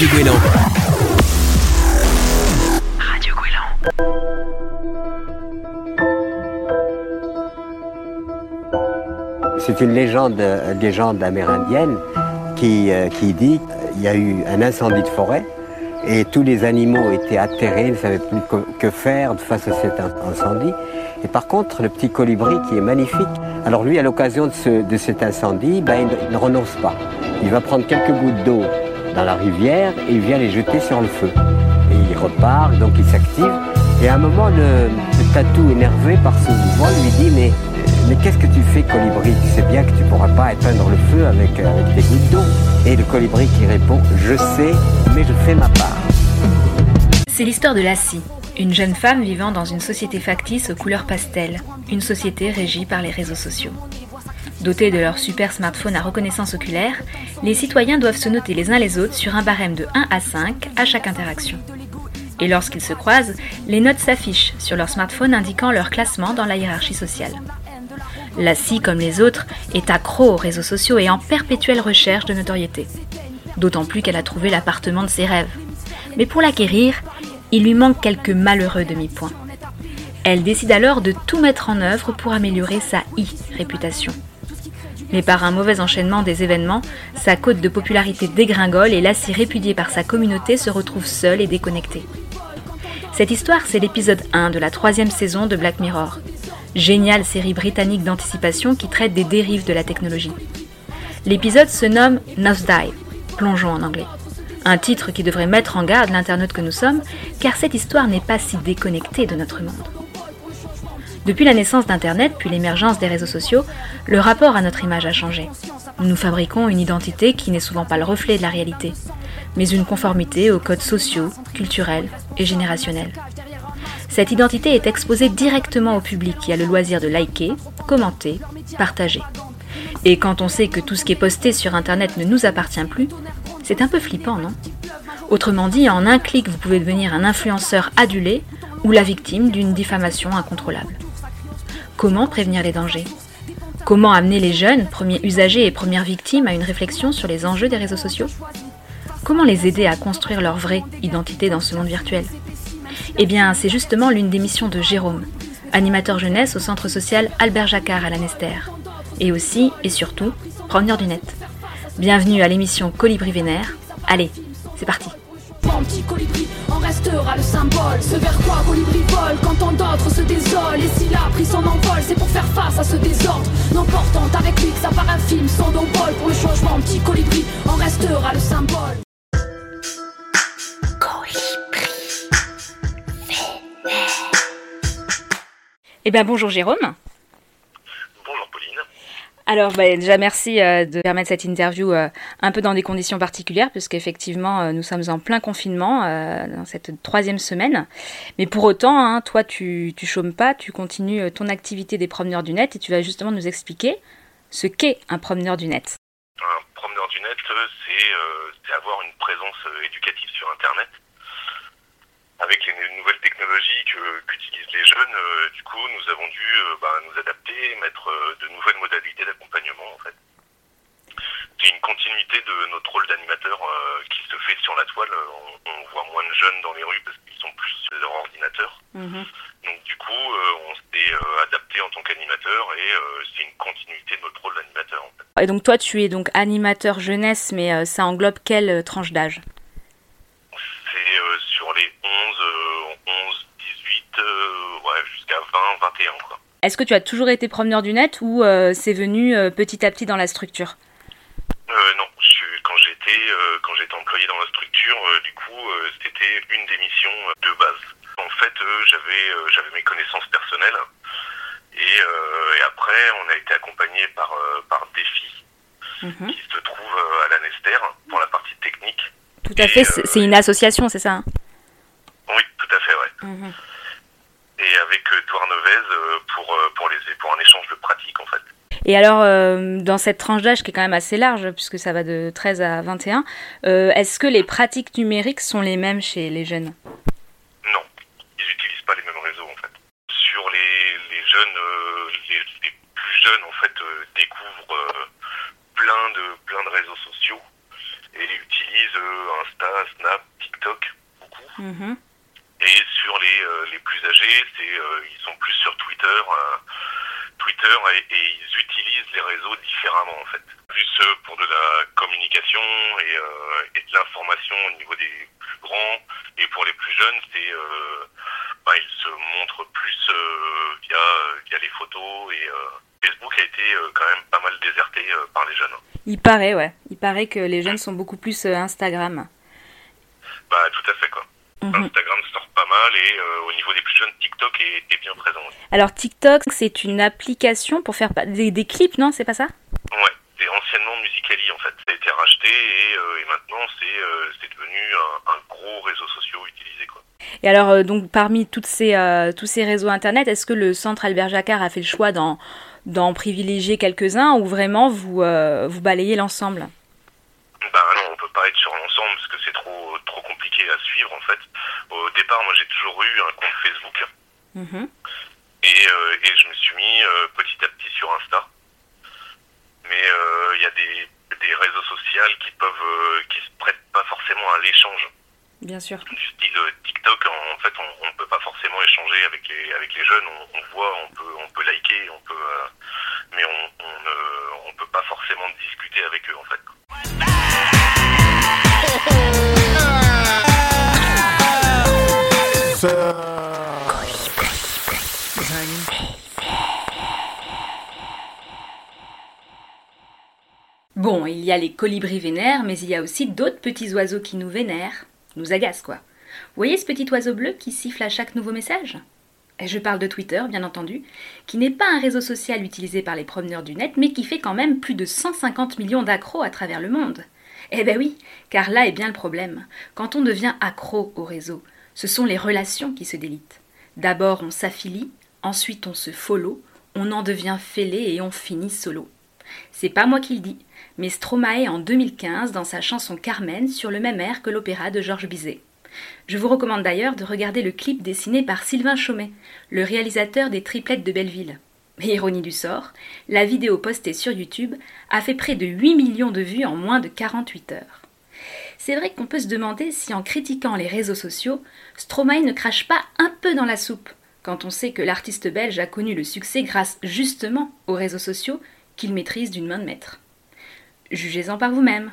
Radio. Radio. C'est une légende, une légende amérindienne qui, euh, qui dit qu'il y a eu un incendie de forêt et tous les animaux étaient atterrés, ne savaient plus que- faire face à cet in- incendie. Et par contre, le petit colibri qui est magnifique, alors lui, à l'occasion de, ce- de cet incendie, ben, il, il ne renonce pas. Il va prendre quelques gouttes d'eau dans la rivière et il vient les jeter sur le feu. Et il repart, donc il s'active. Et à un moment, le, tatou, énervé par ce mouvement, lui dit Mais, mais qu'est-ce que tu fais, colibri? Tu sais bien que tu ne pourras pas éteindre le feu avec, euh, avec des gouttes d'eau. Et le colibri qui répond Je sais, mais je fais ma part. C'est l'histoire de Lassie, une jeune femme vivant dans une société factice aux couleurs pastel, une société régie par les réseaux sociaux. Dotés de leur super smartphone à reconnaissance oculaire, les citoyens doivent se noter les uns les autres sur un barème de 1 à 5 à chaque interaction. Et lorsqu'ils se croisent, les notes s'affichent sur leur smartphone indiquant leur classement dans la hiérarchie sociale. Lassie, comme les autres, est accro aux réseaux sociaux et en perpétuelle recherche de notoriété. D'autant plus qu'elle a trouvé l'appartement de ses rêves. Mais pour l'acquérir, il lui manque quelques malheureux demi-points. Elle décide alors de tout mettre en œuvre pour améliorer sa e-réputation. Mais par un mauvais enchaînement des événements, sa cote de popularité dégringole et Lassie, répudiée par sa communauté, se retrouve seule et déconnectée. Cette histoire, c'est l'épisode 1 de la troisième saison de Black Mirror. Géniale série britannique d'anticipation qui traite des dérives de la technologie. L'épisode se nomme Nosedive, plongeons en anglais. Un titre qui devrait mettre en garde l'internaute que nous sommes, car cette histoire n'est pas si déconnectée de notre monde. Depuis la naissance d'Internet, puis l'émergence des réseaux sociaux, le rapport à notre image a changé. Nous fabriquons une identité qui n'est souvent pas le reflet de la réalité, mais une conformité aux codes sociaux, culturels et générationnels. Cette identité est exposée directement au public qui a le loisir de liker, commenter, partager. Et quand on sait que tout ce qui est posté sur Internet ne nous appartient plus, c'est un peu flippant, non? Autrement dit, en un clic, vous pouvez devenir un influenceur adulé ou la victime d'une diffamation incontrôlable. Comment prévenir les dangers Comment amener les jeunes, premiers usagers et premières victimes, à une réflexion sur les enjeux des réseaux sociaux Comment les aider à construire leur vraie identité dans ce monde virtuel Eh bien, c'est justement l'une des missions de Jérôme, animateur jeunesse au centre social Albert Jacquard à la et aussi et surtout promeneur du net. Bienvenue à l'émission Colibri Vénère. Allez, c'est parti. Restera le symbole. Ce vers quoi colibri vole quand tant d'autres se désolent. Et s'il a pris son envol, c'est pour faire face à ce désordre. N'emportant avec lui que ça part infime, son envol pour le changement. Petit colibri en restera le symbole. Eh bien, bonjour Jérôme. Alors, bah, déjà, merci euh, de permettre cette interview euh, un peu dans des conditions particulières, puisqu'effectivement, euh, nous sommes en plein confinement euh, dans cette troisième semaine. Mais pour autant, hein, toi, tu, tu chômes pas, tu continues ton activité des promeneurs du net et tu vas justement nous expliquer ce qu'est un promeneur du net. Un promeneur du net, c'est avoir une présence éducative sur Internet. Avec les nou- nouvelles technologies qu'utilisent les jeunes, euh, du coup, nous avons dû euh, bah, nous adapter et mettre euh, de nouvelles modalités d'accompagnement, en fait. C'est une continuité de notre rôle d'animateur qui se fait sur la toile. On, on voit moins de jeunes dans les rues parce qu'ils sont plus sur leur ordinateur. Donc du coup, on s'est adapté en tant qu'animateur et c'est une continuité de notre rôle d'animateur. En fait. Et donc, toi, tu es donc animateur jeunesse, mais ça englobe quelle tranche d'âge? Les 11, euh, 11, 18, euh, ouais, jusqu'à 20, 21 quoi. Est-ce que tu as toujours été promeneur du net ou euh, c'est venu euh, petit à petit dans la structure? Euh, non, je quand j'étais euh, quand j'étais employé dans la structure, euh, du coup, euh, c'était une des missions euh, de base. En fait, euh, j'avais euh, j'avais mes connaissances personnelles et, euh, et après, on a été accompagné par euh, par Défi Mhm. qui se trouve euh, à la Nester pour la partie technique. Tout à fait, c'est c'est une association, c'est ça hein? Oui, tout à fait, ouais. Et avec euh, Douarnevez euh, pour euh, pour les pour un échange de pratiques en fait. Et alors, euh, dans cette tranche d'âge qui est quand même assez large, puisque ça va de 13 à 21, euh, est-ce que les pratiques numériques sont les mêmes chez les jeunes? Non, ils n'utilisent pas les mêmes réseaux en fait. Sur les, les jeunes, euh, les, les plus jeunes en fait découvrent plein de plein de réseaux sociaux et utilisent Insta, Snap, TikTok beaucoup. Mhm. Et sur les, euh, les plus âgés, c'est euh, ils sont plus sur Twitter, euh, Twitter et, et ils utilisent les réseaux différemment en fait. Plus pour de la communication et, et de l'information au niveau des plus grands et pour les plus jeunes, c'est bah, ils se montrent plus via via les photos et Facebook a été quand même pas mal déserté par les jeunes. Il paraît, ouais. Il paraît que les jeunes sont beaucoup plus Instagram. Bah tout à fait quoi. Mhm. Instagram sort pas mal et euh, au niveau des plus jeunes, TikTok est, est bien présent aussi. Alors TikTok, c'est une application pour faire des, des clips, non C'est pas ça? Ouais, c'est anciennement Musicali en fait. Ça a été racheté et, euh, et maintenant c'est euh, devenu un, un gros réseau social utilisé quoi. Et alors, euh, donc, parmi toutes ces, tous ces réseaux Internet, est-ce que le centre Albert Jacquard a fait le choix d'en, d'en privilégier quelques-uns ou vraiment vous, vous balayez l'ensemble? Bah non, on peut pas être sur l'ensemble parce que c'est trop trop compliqué à suivre en fait. Au départ, moi j'ai toujours eu un compte Facebook Mhm. et, euh, et je me suis mis euh, petit à petit sur Insta. Mais euh, il y a des, des réseaux sociaux qui peuvent qui se prêtent pas forcément à l'échange. Bien sûr. du style TikTok, en, fait, on ne peut pas forcément échanger avec les avec les jeunes. On, on voit, on peut on peut liker, on peut, euh, mais on on ne on peut pas forcément discuter avec eux en fait. Bon, il y a les colibris vénères, mais il y a aussi d'autres petits oiseaux qui nous vénèrent, nous agacent quoi. Vous voyez ce petit oiseau bleu qui siffle à chaque nouveau message? Et Je parle de Twitter, bien entendu, qui n'est pas un réseau social utilisé par les promeneurs du net, mais qui fait quand même plus de 150 millions d'accros à travers le monde. Eh ben oui, car là est bien le problème. Quand on devient accro au réseau, ce sont les relations qui se délitent. D'abord on s'affilie, ensuite on se follow, on en devient fêlé et on finit solo. C'est pas moi qui le dis, mais Stromae en 2015 dans sa chanson Carmen sur le même air que l'opéra de Georges Bizet. Je vous recommande d'ailleurs de regarder le clip dessiné par Sylvain Chaumet, le réalisateur des Triplettes de Belleville. Et ironie du sort, la vidéo postée sur YouTube a fait près de 8 millions de vues en moins de 48 heures. C'est vrai qu'on peut se demander si en critiquant les réseaux sociaux, Stromae ne crache pas un peu dans la soupe, quand on sait que l'artiste belge a connu le succès grâce justement aux réseaux sociaux qu'il maîtrise d'une main de maître. Jugez-en par vous-même.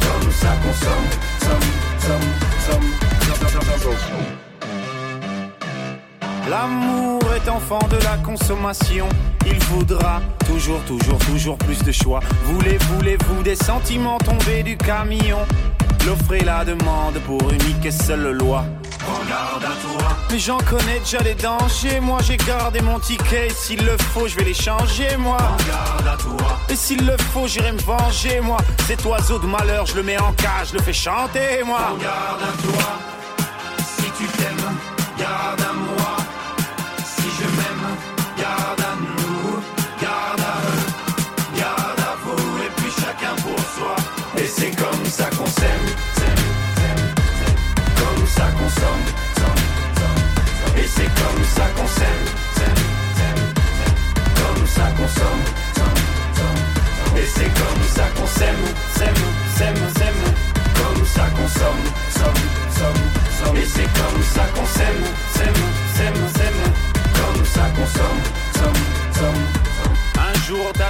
Comme ça qu'on somme, somme, somme. L'amour est enfant de la consommation. Il faudra toujours, toujours, toujours plus de choix. Voulez, voulez-vous des sentiments tombés du camion L'offre et la demande pour unique et seule loi. Mais j'en connais déjà les dangers. Moi j'ai gardé mon ticket. S'il le faut, je vais les changer, moi. Regarde à toi. Et s'il le faut, j'irai me venger, moi. Cet oiseau de malheur, je le mets en cage, je le fais chanter, moi. Regarde à toi.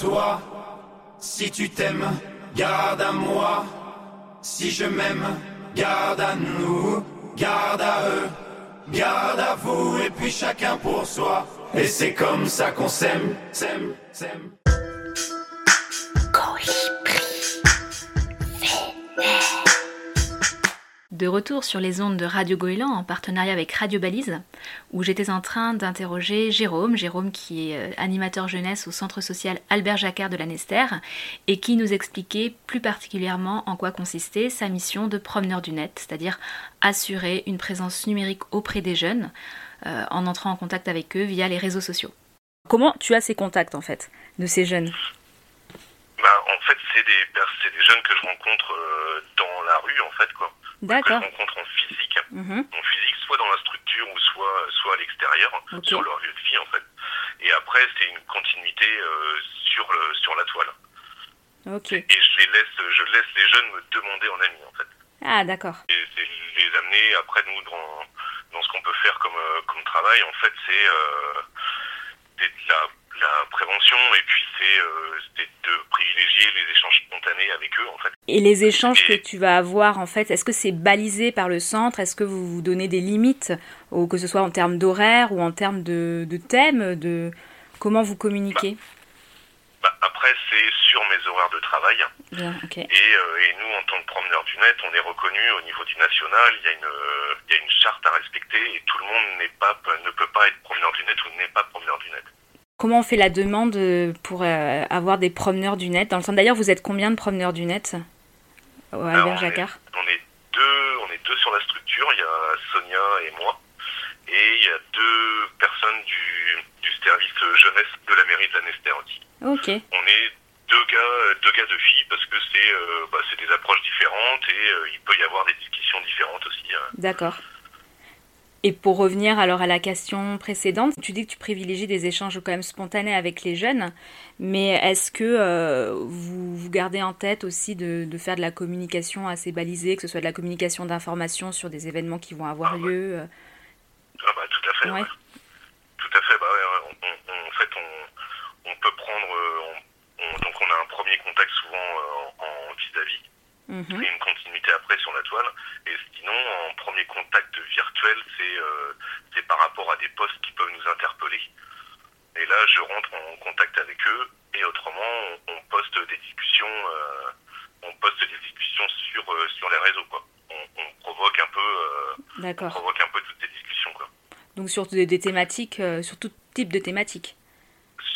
Toi, si tu t'aimes, garde à moi. Si je m'aime, garde à nous, garde à eux, garde à vous, et puis chacun pour soi. Et c'est comme ça qu'on s'aime, s'aime, s'aime. De retour sur les ondes de Radio Goéland en partenariat avec Radio Balise, où j'étais en train d'interroger Jérôme, Jérôme qui est euh, animateur jeunesse au centre social Albert Jacquard de la Nester, et qui nous expliquait plus particulièrement en quoi consistait sa mission de promeneur du net, c'est-à-dire assurer une présence numérique auprès des jeunes euh, en entrant en contact avec eux via les réseaux sociaux. Comment tu as ces contacts en fait de ces jeunes? Bah, en fait, c'est des, jeunes que je rencontre euh, dans la rue, en fait. D'accord. je rencontre en physique, Mhm. en physique, soit dans la structure ou soit, soit à l'extérieur, Ok. sur leur lieu de vie, en fait. Et après, c'est une continuité euh, sur, le, sur la toile. Ok. Et je les laisse, je laisse les jeunes me demander en ami, en fait. Ah d'accord. Et c'est les amener après nous dans, dans ce qu'on peut faire comme, euh, comme travail, en fait, c'est euh, c'est de la, la prévention et puis c'est euh, c'est de privilégier les échanges spontanés avec eux, en fait. Et les échanges que tu vas avoir, en fait, est-ce que c'est balisé par le centre? Est-ce que vous vous donnez des limites, ou que ce soit en termes d'horaire ou en termes de, de thème de Comment vous communiquez? Bah, après, c'est sur mes horaires de travail. Bien. Et, euh, et nous, en tant que promeneurs du net, on est reconnu au niveau du national. Il y a une, euh, il y a une charte à respecter et tout le monde pas, ne peut pas être promeneur du net ou n'est pas promeneur du net. Comment on fait la demande euh, pour euh, avoir des promeneurs du net? Dans le centre, d'ailleurs, vous êtes combien de promeneurs du net au Alors, Albert on, est, on est deux, on est deux sur la structure. Il y a Sonia et moi. Et il y a deux personnes du, du service jeunesse de la mairie de la Nester aussi. Ok, On est deux gars, deux gars, deux filles parce que c'est, euh, bah, c'est des approches différentes et euh, il peut y avoir des discussions différentes aussi. euh. d'accord. Et pour revenir alors à la question précédente, tu dis que tu privilégies des échanges quand même spontanés avec les jeunes, mais est-ce que euh, vous, vous gardez en tête aussi de, de faire de la communication assez balisée, que ce soit de la communication d'information sur des événements qui vont avoir Ah lieu euh, Ah bah tout à fait. Ouais. ouais. Tout à fait. Bah ouais, on- on- on- en fait, on, peut prendre. euh, on- on- donc on a un premier contact souvent en en vis-à-vis mhm. et une continuité après sur la toile. Et sinon, en premier contact virtuel, c'est euh, par rapport à des posts qui peuvent nous interpeller. Et là, je rentre en contact avec eux. Et autrement, on, on poste des discussions. euh, on poste des discussions sur euh, sur les réseaux. Quoi. On, on provoque un peu. euh, on provoque un peu toutes ces discussions. Quoi. Donc sur des, des thématiques, sur tout type de thématiques.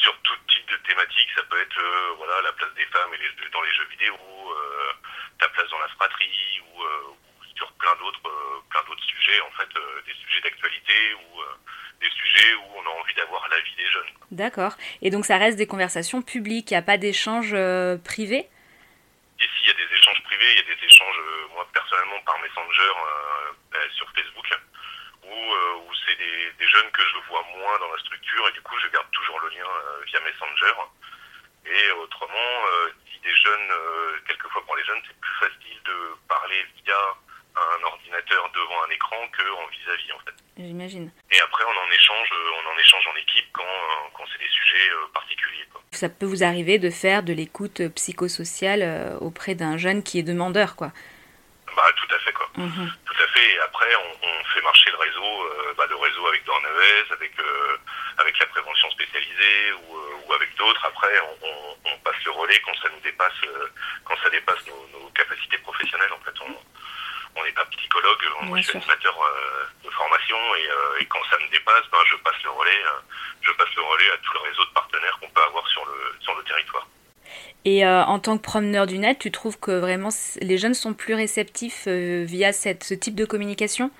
sur tout type de thématique. Ça peut être euh, voilà la place des femmes et les, dans les jeux vidéo, euh, ta place dans la fratrie ou, euh, ou sur plein d'autres euh, plein d'autres sujets en fait, euh, des sujets d'actualité ou euh, des sujets où on a envie d'avoir l'avis des jeunes. quoi. D'accord. Et donc ça reste des conversations publiques, il n'y a pas d'échanges euh, privés Ici, il y a des échanges privés, il y a des échanges, euh, moi personnellement, par Messenger euh, euh, sur Facebook, où, euh, où c'est des, des jeunes que je vois moins dans la structure, et du coup, je garde toujours le lien euh, via Messenger. Et autrement, euh, si des jeunes, euh, quelquefois pour les jeunes, c'est plus facile de parler via un ordinateur devant un écran qu'en vis-à-vis, en fait. J'imagine. Et après, on en échange, euh, on en échange en équipe quand, euh, quand c'est des sujets euh, particuliers. Quoi. Ça peut vous arriver de faire de l'écoute psychosociale euh, auprès d'un jeune qui est demandeur, quoi. Bah, tout à fait, quoi. Mhm. Tout à fait. Et après, on, on fait marcher le réseau, euh, bah, le réseau avec Dornavez, avec euh, avec la prévention spécialisée ou, euh, ou avec d'autres. Après, on, on, on passe le relais quand ça nous dépasse, quand ça dépasse nos, nos capacités professionnelles. En fait, on on n'est pas psychologue, moi je suis animateur de formation et, et, quand ça me dépasse, ben, je passe le relais, je passe le relais à tout le réseau de partenaires qu'on peut avoir sur le sur le territoire. Et euh, en tant que promeneur du net, tu trouves que vraiment les jeunes sont plus réceptifs euh, via cette, ce type de communication?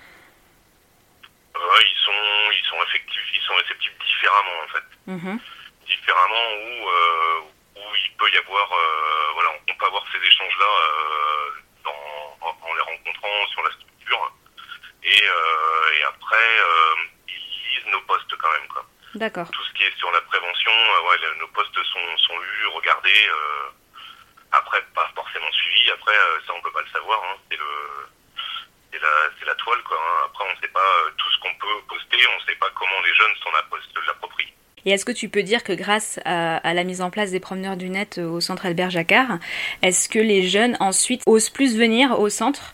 Euh, ils, sont, ils, sont effectifs, ils sont réceptifs différemment en fait. Mhm. Différemment où, où il peut y avoir, voilà, on peut avoir ces échanges-là en, en, les rencontrant sur la structure. Et, et après, ils lisent nos postes quand même. Quoi. D'accord. Tout ce qui est sur la prévention, euh, nos postes sont, sont lus, regardés. Euh, après, pas forcément suivis. Après, euh, ça, on peut pas le savoir. Hein. C'est le, c'est la, toile, quoi. Hein. Après, on sait pas tout ce qu'on peut poster. On sait pas comment les jeunes s'en l'approprient. Et est-ce que tu peux dire que grâce à, à, la mise en place des promeneurs du net au centre Albert Jacquard, est-ce que les jeunes ensuite osent plus venir au centre?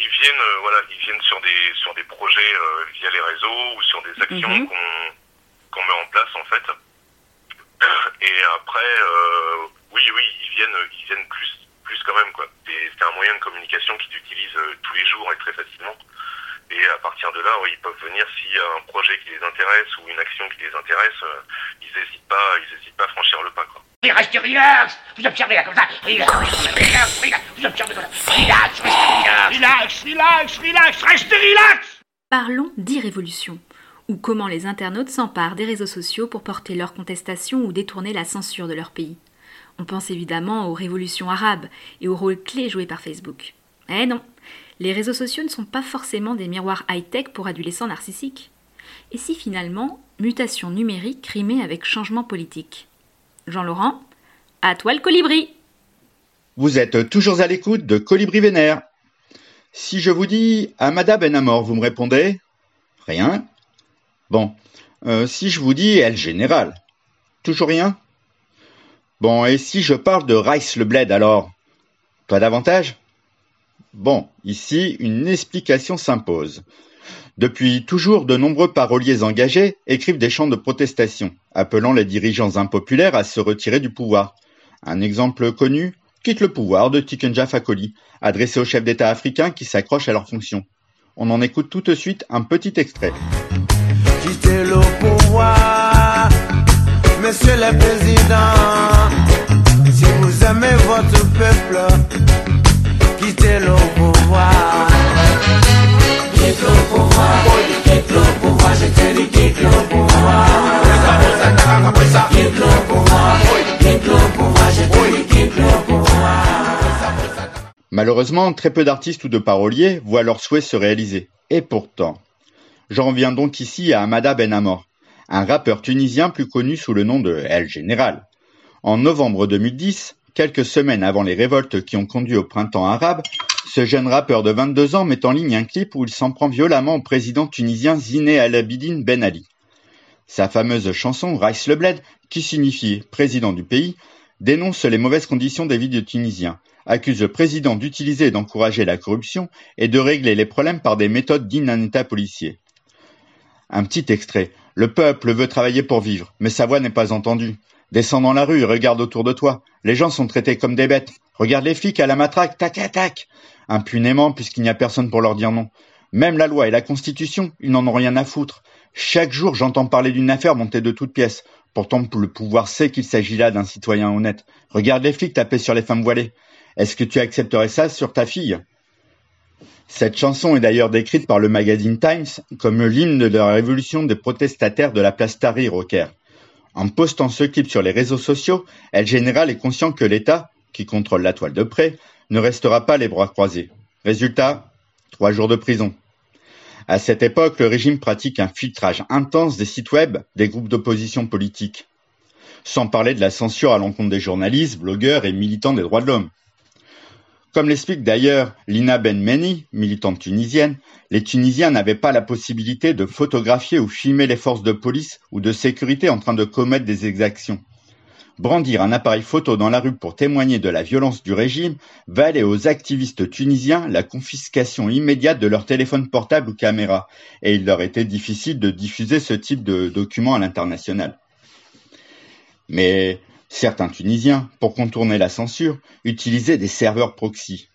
Ils viennent, euh, voilà, ils viennent sur des sur des projets euh, via les réseaux ou sur des actions Mhm. qu'on qu'on met en place en fait. Et après, euh, oui, oui, ils viennent, ils viennent plus plus quand même quoi. C'est un moyen de communication qu'ils utilisent tous les jours et très facilement. Et à partir de là, oui, ils peuvent venir s'il y a un projet qui les intéresse ou une action qui les intéresse, euh, ils n'hésitent pas, ils hésitent pas à franchir le pas quoi. Restez relax. Vous observez là comme ça. Relax, relax, relax, vous observez comme ça. Relax, restez relax. Relax, relax, relax, restez relax. Parlons d'e-révolution, ou comment les internautes s'emparent des réseaux sociaux pour porter leur contestation ou détourner la censure de leur pays. On pense évidemment aux révolutions arabes et au rôle clé joué par Facebook. Eh non, les réseaux sociaux ne sont pas forcément des miroirs high-tech pour adolescents narcissiques. Et si finalement, mutation numérique rimée avec changement politique? Jean-Laurent, à toi le colibri Vous êtes toujours à l'écoute de Colibri Vénère. Si je vous dis Amada Ben Amor, vous me répondez Rien Bon. Euh, si je vous dis El Général Toujours rien? Bon, et si je parle de Rice le Bled alors Pas davantage? Bon, ici, une explication s'impose. Depuis toujours, de nombreux paroliers engagés écrivent des chants de protestation, appelant les dirigeants impopulaires à se retirer du pouvoir. Un exemple connu, quitte le pouvoir de Tikenja Fakoli, adressé aux chefs d'État africains qui s'accrochent à leurs fonctions. On en écoute tout de suite un petit extrait. Monsieur le président. Si vous aimez votre peuple, Malheureusement, très peu d'artistes ou de paroliers voient leurs souhaits se réaliser. Et pourtant, j'en reviens donc ici à Amada Ben Amor, un rappeur tunisien plus connu sous le nom de El Général. En novembre 2010, quelques semaines avant les révoltes qui ont conduit au printemps arabe, ce jeune rappeur de 22 ans met en ligne un clip où il s'en prend violemment au président tunisien Ziné Al Abidine Ben Ali. Sa fameuse chanson Rice le Bled, qui signifie président du pays, dénonce les mauvaises conditions des vies des Tunisiens, accuse le président d'utiliser et d'encourager la corruption et de régler les problèmes par des méthodes dignes d'un État policier. Un petit extrait. Le peuple veut travailler pour vivre, mais sa voix n'est pas entendue. Descends dans la rue regarde autour de toi. Les gens sont traités comme des bêtes. Regarde les flics à la matraque, tac, tac, tac. Impunément, puisqu'il n'y a personne pour leur dire non. Même la loi et la constitution, ils n'en ont rien à foutre. Chaque jour, j'entends parler d'une affaire montée de toutes pièces. Pourtant, le pouvoir sait qu'il s'agit là d'un citoyen honnête. Regarde les flics taper sur les femmes voilées. Est-ce que tu accepterais ça sur ta fille? Cette chanson est d'ailleurs décrite par le magazine Times comme l'hymne de la révolution des protestataires de la place Tahrir au. En postant ce clip sur les réseaux sociaux, El Général est conscient que l'État, qui contrôle la toile de près, ne restera pas les bras croisés. Résultat, trois jours de prison. À cette époque, le régime pratique un filtrage intense des sites web des groupes d'opposition politique. Sans parler de la censure à l'encontre des journalistes, blogueurs et militants des droits de l'homme. Comme l'explique d'ailleurs Lina Benmeni, militante tunisienne, les Tunisiens n'avaient pas la possibilité de photographier ou filmer les forces de police ou de sécurité en train de commettre des exactions. Brandir un appareil photo dans la rue pour témoigner de la violence du régime valait aux activistes tunisiens la confiscation immédiate de leur téléphone portable ou caméra, et il leur était difficile de diffuser ce type de documents à l'international. Mais Certains Tunisiens, pour contourner la censure, utilisaient des serveurs proxy.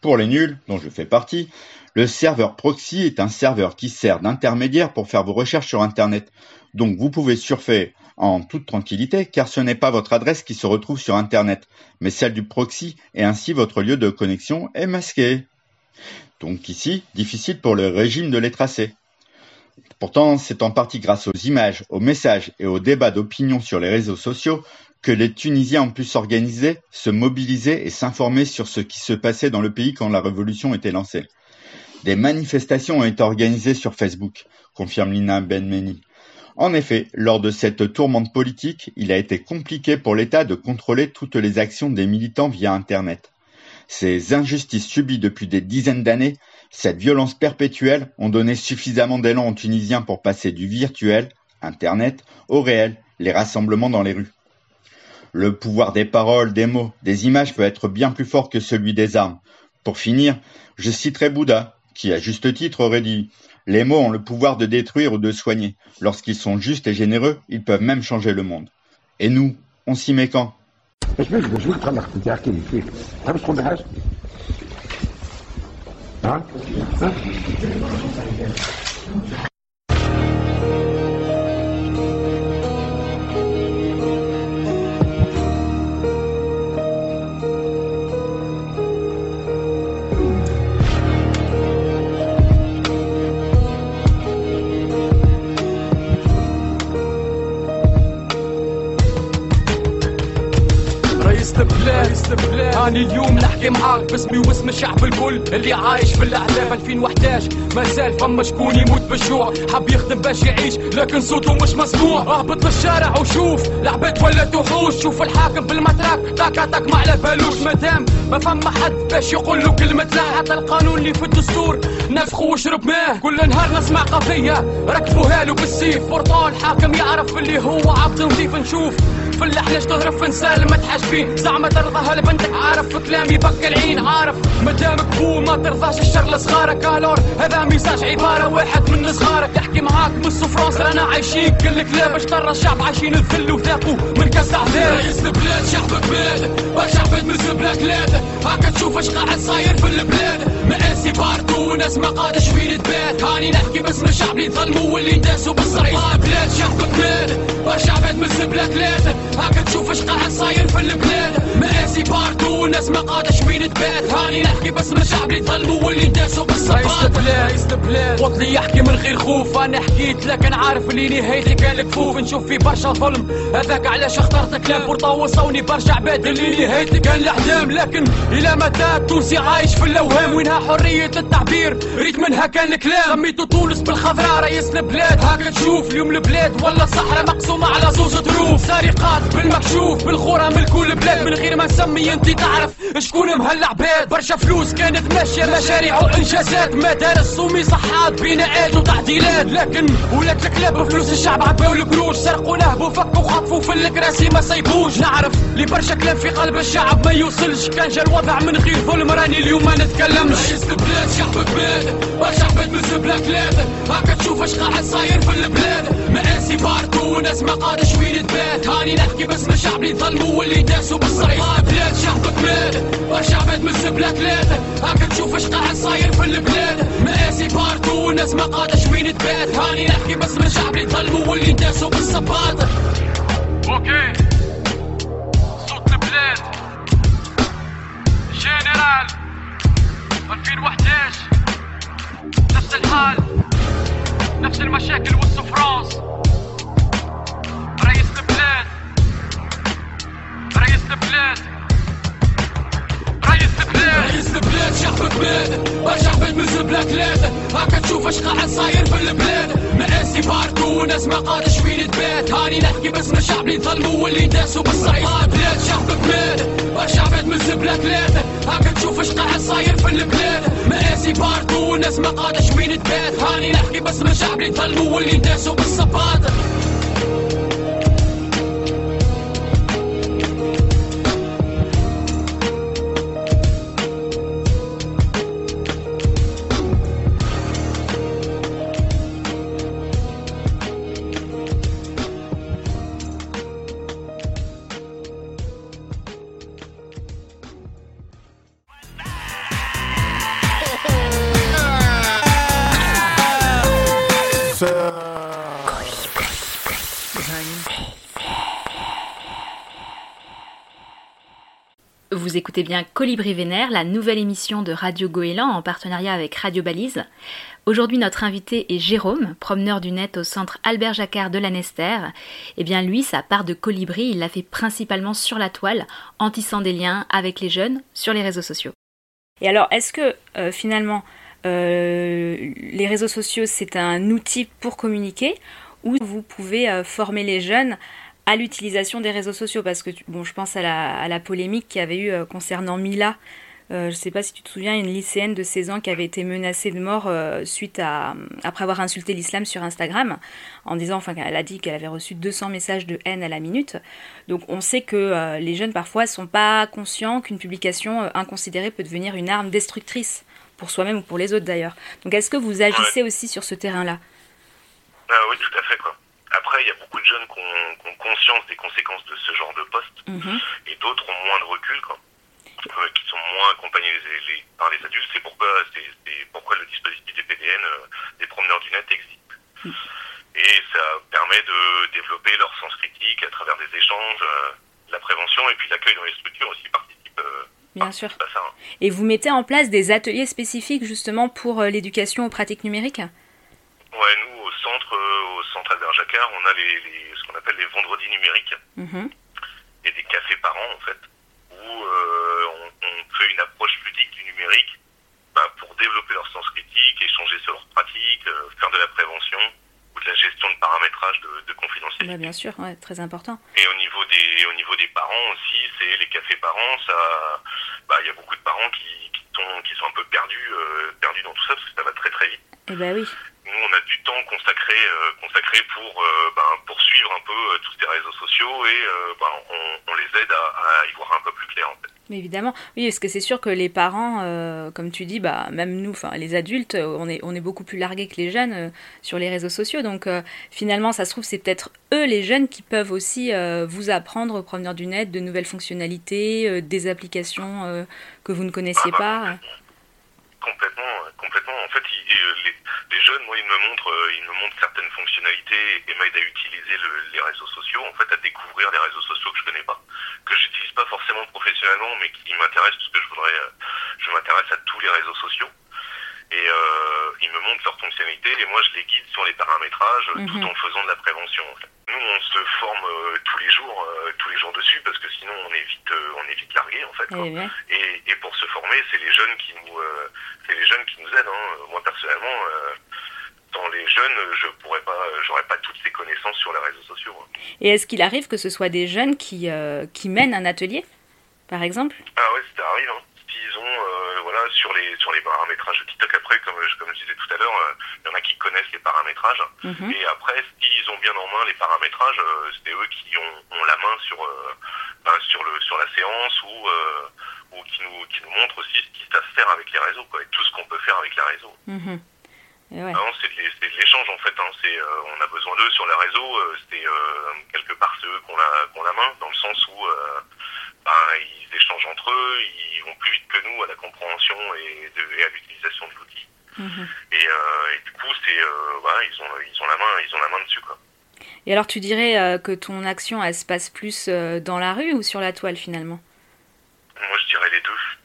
Pour les nuls, dont je fais partie, le serveur proxy est un serveur qui sert d'intermédiaire pour faire vos recherches sur Internet. Donc vous pouvez surfer en toute tranquillité car ce n'est pas votre adresse qui se retrouve sur Internet, mais celle du proxy et ainsi votre lieu de connexion est masqué. Donc ici, difficile pour le régime de les tracer. Pourtant, c'est en partie grâce aux images, aux messages et aux débats d'opinion sur les réseaux sociaux que les Tunisiens ont pu s'organiser, se mobiliser et s'informer sur ce qui se passait dans le pays quand la révolution était lancée. Des manifestations ont été organisées sur Facebook, confirme Lina Benmeni. En effet, lors de cette tourmente politique, il a été compliqué pour l'État de contrôler toutes les actions des militants via Internet. Ces injustices subies depuis des dizaines d'années, cette violence perpétuelle ont donné suffisamment d'élan aux Tunisiens pour passer du virtuel, Internet, au réel, les rassemblements dans les rues. Le pouvoir des paroles, des mots, des images peut être bien plus fort que celui des armes. Pour finir, je citerai Bouddha, qui à juste titre aurait dit Les mots ont le pouvoir de détruire ou de soigner. Lorsqu'ils sont justes et généreux, ils peuvent même changer le monde. Et nous, on s'y met quand? اليوم نحكي معاك باسمي واسم الشعب الكل اللي عايش في الاحلام 2011 مازال فما شكون يموت بالجوع. حب يخدم باش يعيش لكن صوته مش مسموع. اهبط للشارع وشوف العباد ولات وحوش شوف الحاكم بالمتراك تاكا تاك ما على بالوش. مادام ما فما حد باش يقول له كلمة لا حتى القانون اللي في الدستور. نفخه وشرب ماه كل نهار نسمع قضية. ركبوها له بالسيف. بورطال حاكم يعرف اللي هو عبد نظيف نشوف في اللحلة تهرب في نسال ما تحاجبين زعما ترضى هالبنتك عارف في كلامي بك العين عارف. مدامك بو ما ترضاش الشر لصغارك الور هذا ميساج عبارة واحد من صغارك. يحكي معاك من فرنسا رانا عايشين. كل كلاب باش ترى الشعب عايشين الذل وذاقوا. من كاس عذاب رئيس البلاد شعب بلاد. برشا عباد من ثلاثة هاكا تشوف اش قاعد صاير في البلاد. مآسي باردو وناس ما قادش وين تبات هاني نحكي باسم الشعب اللي ظلموا واللي داسوا بالصريح بلاد شعب بلاد برشا عباد من زبلة ثلاثة. هاكا تشوف اش قاعد صاير في البلاد. مآسي باردو وناس ما قادش وين تبات هاني نحكي باسم الشعب اللي ظلموا واللي داسوا البلاد رئيس البلاد وطني يحكي من غير خوف أنا حكيت لكن عارف اللي نهايتي كان الكفوف نشوف في برشا ظلم. هذاك علاش اخترت كلام بورطا وصوني برشا عباد. اللي نهايتي كان الاحلام لكن إلى متى التونسي عايش في الاوهام وينها حرية التعبير ريت منها كان الكلام سميتو تونس بالخضراء رئيس البلاد. هاكا تشوف اليوم البلاد ولا صحراء مقسومة على زوج ظروف. سرقات بالمكشوف بالخورة من كل بلاد. من غير ما نسمي انت تعرف شكون مهل عباد. برشا فلوس كانت ماشية مشاريع وإنجازات. مدارس ومصحات بناءات وتعديلات. لكن ولات الكلاب بفلوس الشعب عباو القروش. سرقوا نهبوا فكوا خطفوا في الكراسي ما سيبوش نعرف لي برشا كلام في قلب الشعب ما يوصلش. كان جا الوضع من غير ظلم راني اليوم ما نتكلمش. رئيس البلاد شعب بلاد. من زبلة ثلاثة هاكا تشوف اش قاعد صاير في البلاد. مآسي باردو وناس ما قادش وين تبات. هاني نحكي باسم الشعب اللي ظلموا واللي داسوا بالصريح بلاد شعب بلاد. من زبلة ثلاثة هاكا تشوف اش قاعد صاير في البلاد. مآسي باردو وناس ما قادش وين تبات. هاني نحكي باسم الشعب اللي ظلموا واللي داسوا بالصباط أوكي صوت البلاد جنرال 2011 نفس الحال. نفس المشاكل والسفرانس رئيس البلاد رئيس البلاد رئيس البلاد شعب بلاد برشا عباد من زبلة ثلاثة هاكا تشوف اش قاعد صاير في البلاد مآسي باردو وناس ما قادش وين تبات هاني نحكي بالصريح بلاد شعب بلاد من اللي ظلموا واللي داسوا بالصباط écoutez bien Colibri Vénère, la nouvelle émission de Radio Goéland en partenariat avec Radio Balise. Aujourd'hui, notre invité est Jérôme, promeneur du net au centre Albert Jacquard de Lanester. Eh bien, lui, sa part de colibri, il l'a fait principalement sur la toile, en tissant des liens avec les jeunes sur les réseaux sociaux. Et alors, est-ce que euh, finalement, euh, les réseaux sociaux, c'est un outil pour communiquer ou vous pouvez euh, former les jeunes à l'utilisation des réseaux sociaux Parce que, bon, je pense à la, à la polémique qu'il y avait eu concernant Mila euh, je ne sais pas si tu te souviens, une lycéenne de 16 ans qui avait été menacée de mort euh, suite à après avoir insulté l'islam sur Instagram, en disant, enfin, qu'elle a dit qu'elle avait reçu 200 messages de haine à la minute. Donc, on sait que euh, les jeunes parfois sont pas conscients qu'une publication inconsidérée peut devenir une arme destructrice pour soi-même ou pour les autres d'ailleurs. Donc, est-ce que vous agissez aussi sur ce terrain-là? Oui, tout à fait. Quoi. Après, il y a beaucoup de jeunes qui ont, conscience des conséquences de ce genre de poste, mhm. et d'autres ont moins de recul. Quoi qui sont moins accompagnés les, par les adultes. C'est pourquoi, pourquoi le dispositif des PDN, euh, des promeneurs du net, existe. Hmm. Et ça permet de développer leur sens critique à travers des échanges, euh, la prévention et puis l'accueil dans les structures aussi participe. Euh, Bien sûr. À ça, hein. Et vous mettez en place des ateliers spécifiques justement pour l'éducation aux pratiques numériques? Ouais, nous centre, au centre Albert Jacquard, on a les, ce qu'on appelle les vendredis numériques. Mm-hmm. Et des cafés parents en fait où euh, on, fait une approche ludique du numérique bah, pour développer leur sens critique, échanger sur leurs pratiques, euh, faire de la prévention ou de la gestion de paramétrage de, confidentialité. Bah, bien sûr, ouais, très important. Et au niveau des, au niveau des parents aussi, c'est les cafés parents, ça, bah, il y a beaucoup de parents qui, qui, sont, qui sont un peu perdus, euh, perdus dans tout ça parce que ça va très très vite. Eh ben oui nous, on a du temps consacré, euh, consacré pour, euh, ben, pour suivre un peu euh, tous ces réseaux sociaux et ben, on, les aide à, y voir un peu plus clair. En fait. Mais évidemment, oui, parce que c'est sûr que les parents, comme tu dis, bah, même nous, enfin les adultes, on est, on est beaucoup plus largués que les jeunes sur les réseaux sociaux. Donc finalement, ça se trouve, c'est peut-être eux, les jeunes, qui peuvent aussi vous apprendre, au provenir du net, de nouvelles fonctionnalités, des applications que vous ne connaissiez ah, bah, pas. Complètement, complètement. En fait, les, les jeunes, moi, ils me montrent, euh, ils me montrent certaines fonctionnalités et m'aident à utiliser les réseaux sociaux, en fait, à découvrir les réseaux sociaux que je connais pas, que j'utilise pas forcément professionnellement, mais qui m'intéressent parce que je voudrais, euh, je m'intéresse à tous les réseaux sociaux. Et euh, ils me montrent leurs fonctionnalités et moi je les guide sur les paramétrages tout mhm. en faisant de la prévention. Nous on se forme tous les jours, tous les jours dessus parce que sinon on est vite, on est vite largué en fait. Eh et, et, pour se former, c'est les jeunes qui nous, c'est les jeunes qui nous aident. Hein. Moi personnellement, dans les jeunes, je pourrais pas, j'aurais pas toutes ces connaissances sur les réseaux sociaux. Hein. Et est-ce qu'il arrive que ce soit des jeunes qui, euh, qui mènent un atelier, par exemple? Ah ouais, ça arrive. Hein. Ils ont, euh, sur les sur les paramétrages de TikTok. Après, comme comme je disais tout à l'heure, euh, il y en a qui connaissent les paramétrages. Mhm. Et après, s'ils ont bien en main les paramétrages, c'est eux qui ont, ont, la main sur ben, sur le sur la séance ou ou qui nous qui nous montrent aussi ce qu'ils savent faire avec les réseaux, quoi, et tout ce qu'on peut faire avec les réseaux. Mhm. Ouais. c'est de, l'échange en fait. Hein. C'est, euh, on a besoin d'eux sur les réseaux. Euh, c'est euh, quelque part c'est eux qu'on a, qu'on a main, dans le sens où ben, ils échangent entre eux, ils vont plus vite que nous à la compréhension et, de, à l'utilisation de l'outil. Mhm. Et, et, du coup, c'est, ils ont, ils ont la main, ils ont la main dessus quoi. Et alors, tu dirais que ton action, elle se passe plus dans la rue ou sur la toile finalement? Moi, je dirais les deux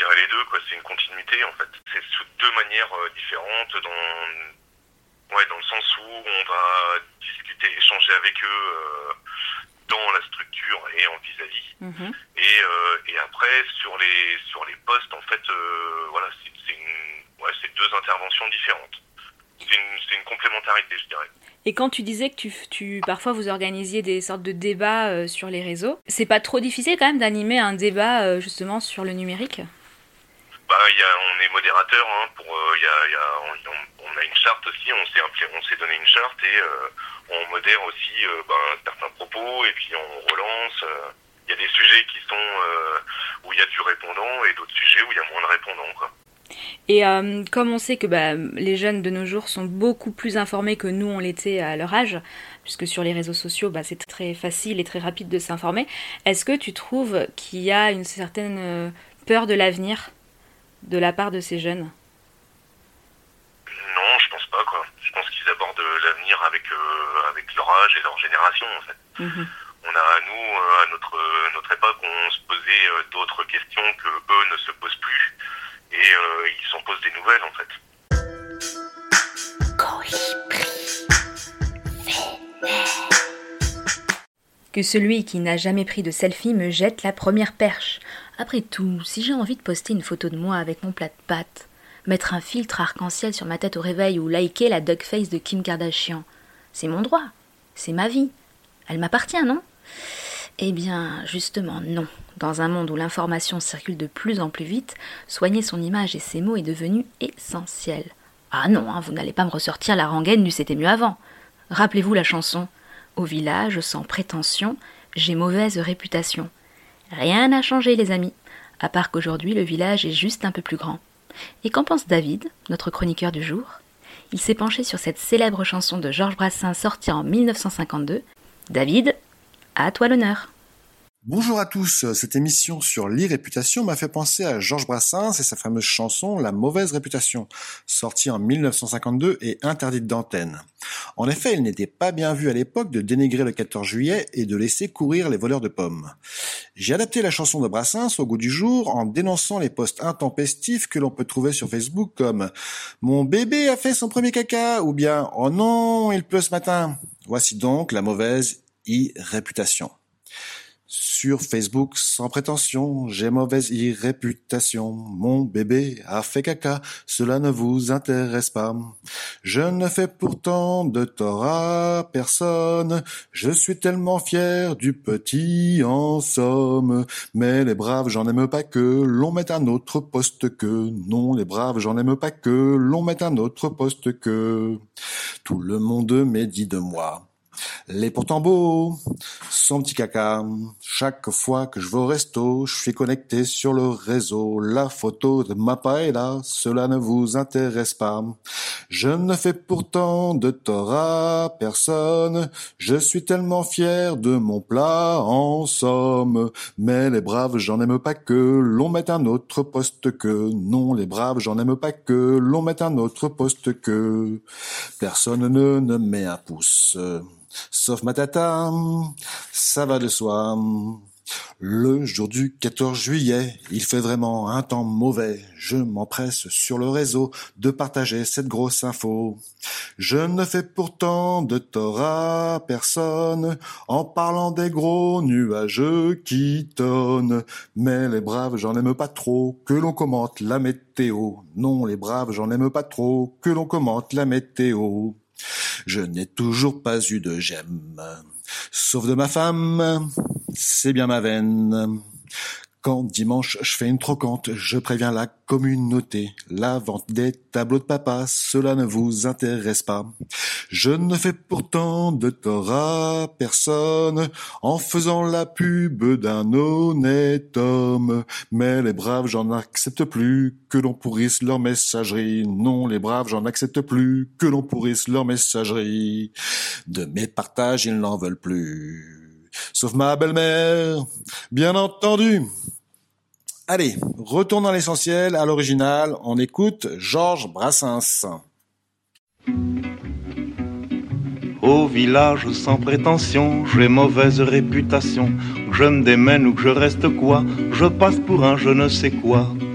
dirais les deux, quoi. C'est une continuité, en fait. C'est sous deux manières euh, différentes, dans, ouais, dans le sens où on va discuter, échanger avec eux euh, dans la structure et en vis-à-vis. Mhm. Et, euh, et après, sur les, sur les postes, en fait, voilà, c'est ouais, deux interventions différentes. C'est une, une, complémentarité, je dirais. Et quand tu disais que tu, tu parfois vous organisiez des sortes de débats sur les réseaux, c'est pas trop difficile quand même d'animer un débat justement sur le numérique? Bah, y a, on est modérateur. Hein, pour, euh, y a, on, a une charte aussi. On s'est on s'est donné une charte et euh, on modère aussi euh, ben, certains propos et puis on relance. Il y a des sujets qui sont où il y a du répondant et d'autres sujets où il y a moins de répondants. Et comme on sait que bah, les jeunes de nos jours sont beaucoup plus informés que nous on l'était à leur âge, puisque sur les réseaux sociaux bah, c'est très facile et très rapide de s'informer, est-ce que tu trouves qu'il y a une certaine peur de l'avenir? De la part de ces jeunes Non, je pense pas quoi. Je pense qu'ils abordent venir avec avec leur âge et leur génération en fait. Mhm. On a nous à notre notre époque on se posait d'autres questions que eux ne se posent plus et ils s'en posent des nouvelles en fait. Que celui qui n'a jamais pris de selfie me jette la première perche. Après tout, si j'ai envie de poster une photo de moi avec mon plat de pâtes, mettre un filtre arc-en-ciel sur ma tête au réveil ou liker la duck face de Kim Kardashian, c'est mon droit, c'est ma vie. Elle m'appartient, non? Eh bien, justement, non. Dans un monde où l'information circule de plus en plus vite, soigner son image et ses mots est devenu essentiel. Ah non, hein, vous n'allez pas me ressortir la rengaine du c'était mieux avant. Rappelez-vous la chanson au village, sans prétention, j'ai mauvaise réputation. Rien n'a changé, les amis, à part qu'aujourd'hui le village est juste un peu plus grand. Et qu'en pense David, notre chroniqueur du jour? Il s'est penché sur cette célèbre chanson de Georges Brassens sortie en 1952. David, à toi l'honneur. Bonjour à tous, cette émission sur l'irréputation m'a fait penser à Georges Brassens et sa fameuse chanson La mauvaise réputation, sortie en 1952 et interdite d'antenne. En effet, il n'était pas bien vu à l'époque de dénigrer le 14 juillet et de laisser courir les voleurs de pommes. J'ai adapté la chanson de Brassens au goût du jour en dénonçant les posts intempestifs que l'on peut trouver sur Facebook comme Mon bébé a fait son premier caca ou bien Oh non, il pleut ce matin. Voici donc la mauvaise irréputation sur Facebook sans prétention, j'ai mauvaise réputation. Mon bébé a fait caca, cela ne vous intéresse pas. Je ne fais pourtant de tort à personne, je suis tellement fier du petit en somme. Mais les braves, j'en aime pas que l'on mette un autre poste que. Non, les braves, j'en aime pas que l'on mette un autre poste que. Tout le monde médit de moi. Les pourtant beau, son petit caca. Chaque fois que je vais au resto, je suis connecté sur le réseau. La photo de ma paella, cela ne vous intéresse pas. Je ne fais pourtant de tort à personne. Je suis tellement fier de mon plat en somme. Mais les braves, j'en aime pas que l'on mette un autre poste que. Non, les braves, j'en aime pas que l'on mette un autre poste que. Personne ne, ne met un pouce. Sauf ma tata, ça va de soi. Le jour du 14 juillet, il fait vraiment un temps mauvais. Je m'empresse sur le réseau de partager cette grosse info. Je ne fais pourtant de tort à personne en parlant des gros nuages qui tonnent. Mais les braves, j'en aime pas trop que l'on commente la météo. Non, les braves, j'en aime pas trop que l'on commente la météo. Je n'ai toujours pas eu de j'aime. Sauf de ma femme, c'est bien ma veine. Quand dimanche je fais une trocante, je préviens la communauté. La vente des tableaux de papa, cela ne vous intéresse pas. Je ne fais pourtant de tort à personne en faisant la pub d'un honnête homme. Mais les braves, j'en accepte plus que l'on pourrisse leur messagerie. Non, les braves, j'en accepte plus que l'on pourrisse leur messagerie. De mes partages, ils n'en veulent plus sauf ma belle-mère, bien entendu. Allez, retournons à l'essentiel, à l'original, on écoute Georges Brassens. Au village sans prétention, j'ai mauvaise réputation. je me démène ou que je reste quoi, je passe pour un je ne sais quoi.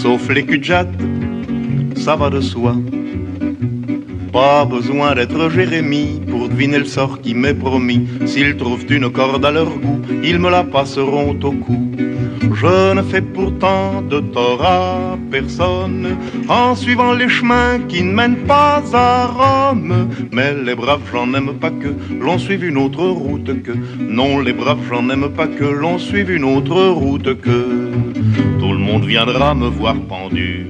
sauf les cul ça va de soi. Pas besoin d'être Jérémie pour deviner le sort qui m'est promis. S'ils trouvent une corde à leur goût, ils me la passeront au cou. Je ne fais pourtant de tort à personne en suivant les chemins qui ne mènent pas à Rome. Mais les braves, j'en aime pas que l'on suive une autre route que. Non, les braves, j'en aime pas que l'on suive une autre route que. Monde viendra me voir pendu,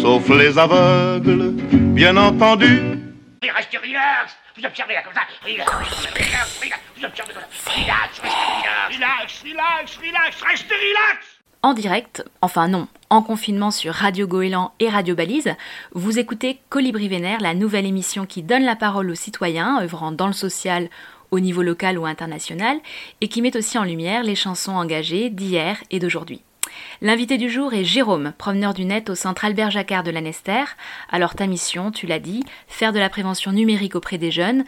sauf les aveugles, bien entendu. Restez relax Vous observez là comme ça. Relax Relax, relax Vous observez comme ça. Relax, relax Relax, relax, relax Restez relax. En direct, enfin non, en confinement sur Radio Goéland et Radio Balise, vous écoutez Colibri Vénère, la nouvelle émission qui donne la parole aux citoyens œuvrant dans le social au niveau local ou international et qui met aussi en lumière les chansons engagées d'hier et d'aujourd'hui. L'invité du jour est Jérôme, promeneur du net au centre Albert Jacquard de Lanester. Alors ta mission, tu l'as dit, faire de la prévention numérique auprès des jeunes.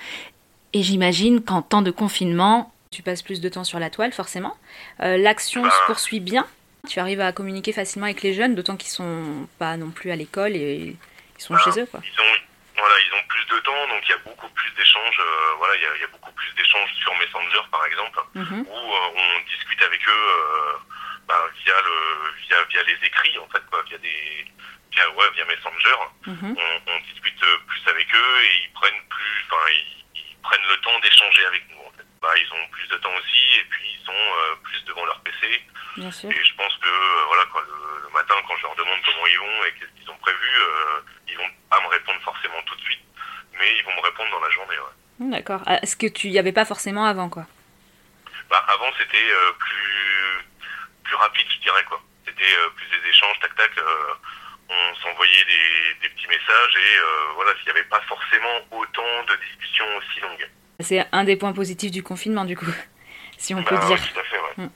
Et j'imagine qu'en temps de confinement, tu passes plus de temps sur la toile forcément. Euh, L'action se poursuit bien. Tu arrives à communiquer facilement avec les jeunes, d'autant qu'ils sont pas non plus à l'école et ils sont chez eux. Quoi. Ils ont, voilà, ils ont plus de temps, donc il y a beaucoup plus d'échanges. euh, voilà, il y, a- il y a beaucoup plus d'échanges sur Messenger, par exemple, Mhm. où euh, on discute avec eux via le, via, via les écrits, en fait, quoi, via des, via, ouais, via Messenger. Mhm. On, on discute plus avec eux et ils prennent plus, enfin, ils, ils prennent le temps d'échanger avec nous. En fait. bah, ils ont plus de temps aussi et puis ils sont euh, plus devant leur PC. Bien sûr. Et je pense que euh, voilà, quoi, le, le matin, quand je leur demande comment ils vont et qu'est-ce qu'ils ont prévu, euh, ils vont pas me répondre forcément tout de suite, mais ils vont me répondre dans la journée. Ouais. D'accord. Ah, Ce que tu y avais pas forcément avant, quoi? Bah, avant, c'était plus, plus rapide, je dirais. quoi. C'était euh, plus des échanges, tac tac. euh, on s'envoyait des, des petits messages et euh, voilà, s'il n'y avait pas forcément autant de discussions aussi longues. C'est un des points positifs du confinement, du coup, si on peut Bah, dire. tout à fait, ouais. Mm.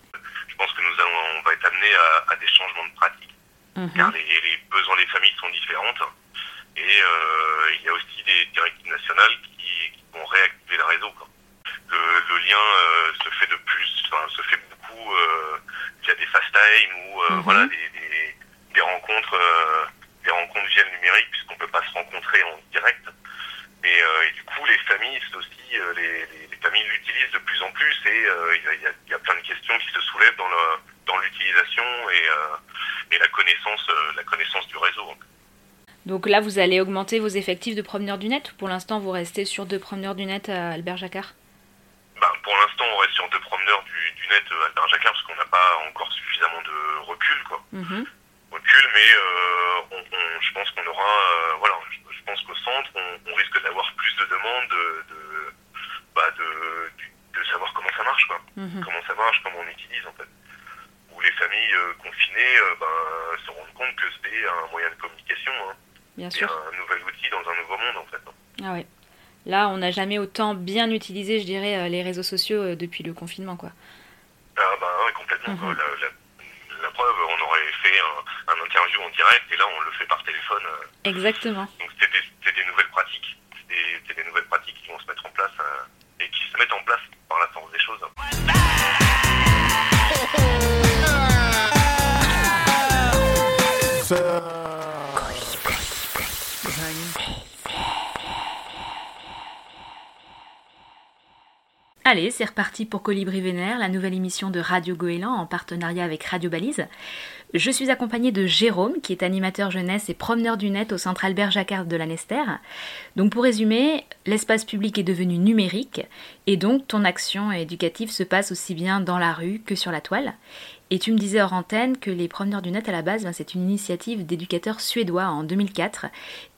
Je pense que nous allons, on va être amené à, à des changements de pratique. Mhm. car les, les besoins des familles sont différentes. Et euh, il y a aussi des directives nationales qui, qui vont réactiver le réseau. quoi. Le, le lien euh, se fait de plus, enfin se fait beaucoup euh, via des fast time ou euh, Mhm. voilà des, des, des rencontres, euh, des rencontres via le numérique puisqu'on peut pas se rencontrer en direct. Et, et du coup, les familles, aussi les, les, les familles l'utilisent de plus en plus et il y, a, y plein de questions qui se soulèvent dans le dans l'utilisation et, et la connaissance la connaissance du réseau. Donc là, vous allez augmenter vos effectifs de promeneurs du net ou pour l'instant, vous restez sur deux promeneurs du net à Albert Jacquard? Ben, pour l'instant, on reste sur deux promeneurs du, du net euh, Albert Jacquard parce qu'on n'a pas encore suffisamment de recul, quoi. Mhm. Recul, mais euh, on, on- je pense qu'on aura, euh, voilà, je, je pense qu'au centre, on, on risque d'avoir plus de demandes, de, de, bah, de, de savoir comment ça marche, quoi. Mhm. Comment ça marche, comment on utilise, en fait. Où les familles euh, confinées, ben, se rendent compte que c'est un moyen de communication, hein. Bien C'est sûr. un nouvel outil dans un nouveau monde, en fait. Ah ouais. Là, on n'a jamais autant bien utilisé, je dirais, euh, les réseaux sociaux euh, depuis le confinement, quoi. Ah bah ouais, complètement. Mhm. La, la- la preuve, on aurait fait un, un interview en direct et là on le fait par téléphone. euh. Exactement. Donc c'est des, c'est des nouvelles pratiques. C'est des, c'est des nouvelles pratiques qui vont se mettre en place euh, et qui se mettent en place par la force des choses. Allez, c'est reparti pour Colibri Vénère, la nouvelle émission de Radio Goéland en partenariat avec Radio Balise. Je suis accompagnée de Jérôme, qui est animateur jeunesse et promeneur du net au centre Albert Jacquard de Lanester. Donc pour résumer, l'espace public est devenu numérique et donc ton action éducative se passe aussi bien dans la rue que sur la toile. Et tu me disais hors antenne que les promeneurs du net à la base, ben, c'est une initiative d'éducateurs suédois en 2004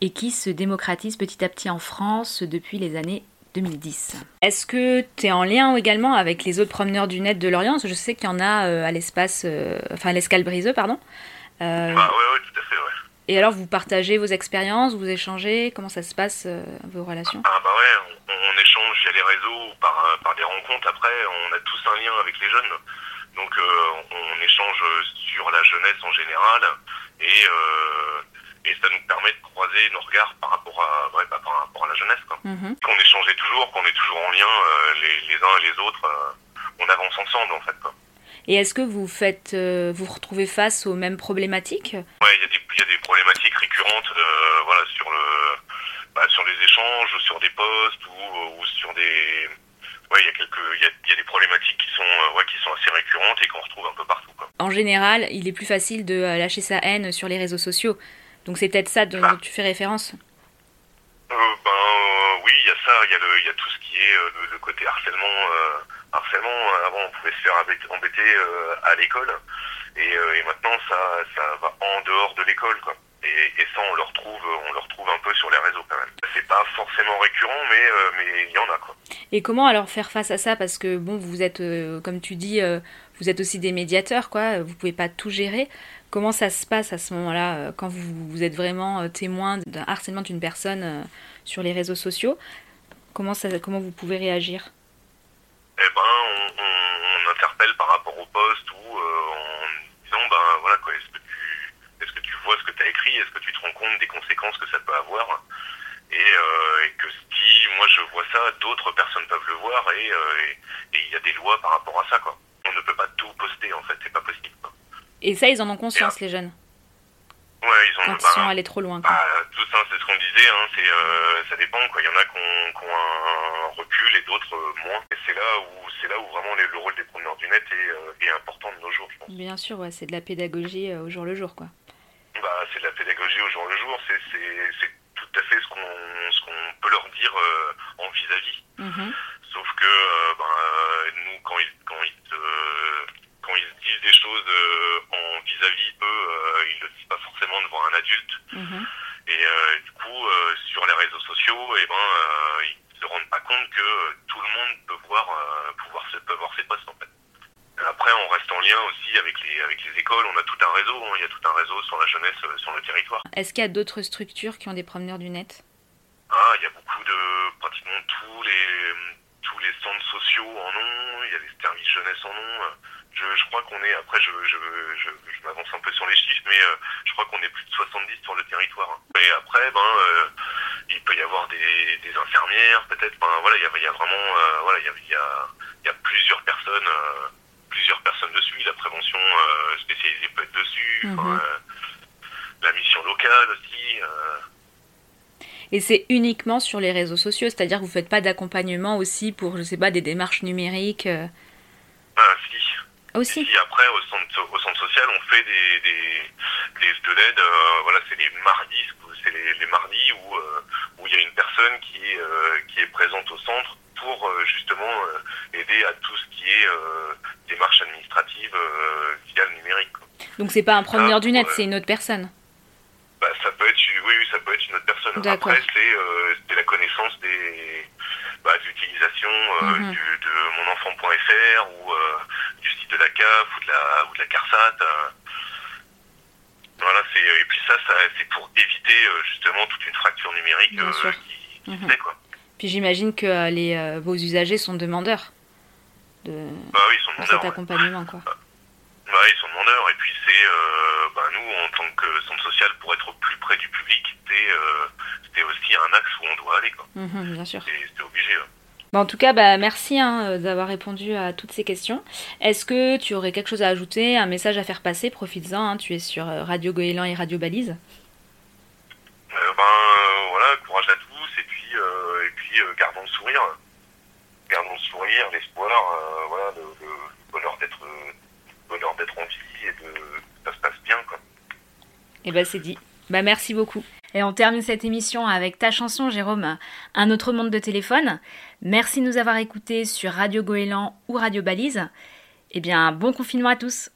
et qui se démocratise petit à petit en France depuis les années 2010. Est-ce que tu es en lien également avec les autres promeneurs du net de Lorient? Je sais qu'il y en a euh, à l'espace, euh, enfin à l'escale briseux, pardon. Euh, Bah ouais, ouais, tout à fait, ouais. Et alors, vous partagez vos expériences, vous échangez? Comment ça se passe, euh, vos relations? Ah bah ouais, on, on échange via les réseaux par, par des rencontres. Après, on a tous un lien avec les jeunes. Donc on échange sur la jeunesse en général et, et ça nous permet de croiser nos regards par rapport à, ouais, bah, par rapport à la jeunesse. Quoi. Mhm. Qu'on échangeait toujours, qu'on est toujours en lien euh, les, les uns et les autres. euh, on avance ensemble en fait. Quoi. Et est-ce que vous faites, euh, vous retrouvez face aux mêmes problématiques? Ouais, il y, a des- il y a des problématiques récurrentes voilà, sur, le, bah, sur les échanges, ou sur des postes ou, ou sur des. Ouais, il y a quelques, il y a, y a des problématiques qui sont, ouais, qui sont assez récurrentes et qu'on retrouve un peu partout. Quoi. En général, il est plus facile de lâcher sa haine sur les réseaux sociaux. Donc c'est peut-être ça dont tu fais référence. Euh, ben euh, oui, il y a ça, il y a y tout ce qui est euh, le, le côté harcèlement. harcèlement, avant on pouvait se faire embêter, à l'école, et, et maintenant ça, ça va en dehors de l'école, quoi. Et, et ça, on le retrouve, on le retrouve un peu sur les réseaux quand même. C'est pas forcément récurrent, mais mais il y en a quoi. Et comment alors faire face à ça? Parce que bon, vous êtes, comme tu dis, vous êtes aussi des médiateurs, quoi. Vous pouvez pas tout gérer. Comment ça se passe à ce moment-là, euh, quand vous, vous êtes vraiment euh, témoin d'un harcèlement d'une personne euh, sur les réseaux sociaux? Comment ça, comment vous pouvez réagir? Eh ben, on, on, interpelle par rapport au poste ou en disant, ben voilà quoi, est-ce que tu, est-ce que tu vois ce que tu as écrit, est-ce que tu te rends compte des conséquences que ça peut avoir? Et, que si moi je vois ça, d'autres personnes peuvent le voir et il y a des lois par rapport à ça quoi. On ne peut pas tout poster en fait, c'est pas possible. Et ça, ils en ont conscience, les jeunes, Ouais, ils ont quand ils bah, sont allés trop loin. quoi. bah, tout ça, c'est ce qu'on disait, hein, euh, ça dépend, quoi. Il y en a qui ont, un recul et d'autres euh, moins. Et c'est là où, c'est là où vraiment le rôle des promeneurs du net est, euh, est important de nos jours, je pense. Bien sûr, ouais, c'est de la pédagogie au jour le jour, quoi. Bah, c'est de la pédagogie au jour le jour, c'est, tout à fait ce qu'on, ce qu'on peut leur dire en vis-à-vis. Mhm. Sauf que euh, nous, quand ils, quand ils, quand ils se disent des choses euh, en vis-à-vis, eux, euh, ils le disent pas forcément devant un adulte. Mhm. Et euh, du coup, sur les réseaux sociaux, eh ben, ils se rendent pas compte que tout le monde peut voir, pouvoir se, peut voir ses posts en fait. Après, on reste en lien aussi avec les, avec les écoles. On a tout un réseau. hein. Il y a tout un réseau sur la jeunesse, sur le territoire. Est-ce qu'il y a d'autres structures qui ont des promeneurs du net? Ah, il y a beaucoup de, pratiquement tous les, tous les centres sociaux en ont. Il y a les services jeunesse en ont. Je, je crois qu'on est, après, je, je, je, je m'avance un peu sur les chiffres, mais euh, je crois qu'on est plus de 70 sur le territoire. Et après, ben, euh, il peut y avoir des, des infirmières, peut-être. Ben, voilà, il y a, il y a vraiment, euh, voilà, il y a, il y a, il y a plusieurs personnes, euh, plusieurs personnes dessus. La prévention spécialisée peut être dessus. Mhm. Enfin, la mission locale aussi. Et c'est uniquement sur les réseaux sociaux, c'est-à-dire que vous faites pas d'accompagnement aussi pour, je sais pas, des démarches numériques Ah, si. Aussi. Si, après, au centre, au centre social, on fait des, des, des de l'aide. euh, voilà, c'est les mardis, c'est les, les mardis où, euh, où il y a une personne qui est, euh, qui est présente au centre pour justement aider à tout ce qui est euh, démarche administrative euh, via le numérique. quoi. Donc c'est pas un promeneur Ah, du net, c'est une autre personne. Bah, ça peut être, oui, oui, ça peut être une autre personne. Après, c'est c'est la connaissance des bah, l'utilisation euh, du, de monenfant.fr ou euh, du site de la CAF ou de la ou de la CARSAT. euh. Voilà, c'est et puis ça, ça c'est pour éviter euh, justement toute une fracture numérique euh, qui, qui Mhm. fait, quoi. Puis j'imagine que les, euh, vos usagers sont demandeurs de, Bah oui, ils sont de demandeurs. cet ouais. accompagnement, quoi. Ouais, ils sont demandeurs. Et puis c'est, euh, bah, nous, en tant que centre social, pour être au plus près du public, c'est euh, aussi un axe où on doit aller. quoi. Mhm, bien sûr. C'est obligé. ouais. Bah, en tout cas, bah, merci hein, euh, d'avoir répondu à toutes ces questions. Est-ce que tu aurais quelque chose à ajouter, un message à faire passer? Profites-en, hein, tu es sur euh, Radio Goéland et Radio Balise. Euh, ben voilà, courage à tous et puis euh, et puis euh, gardons le sourire, gardons le sourire, l'espoir, voilà, le, le bonheur d'être bonheur d'être en vie et de ça se passe bien quoi. Et bah c'est dit. Bah merci beaucoup. Et on termine cette émission avec ta chanson, Jérôme, Un autre monde de téléphone. Merci de nous avoir écoutés sur Radio Goéland ou Radio Balise. Eh bien, bon confinement à tous.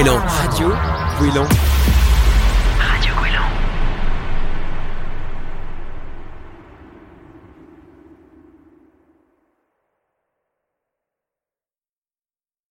Radio Gouélan. Radio Gouélan.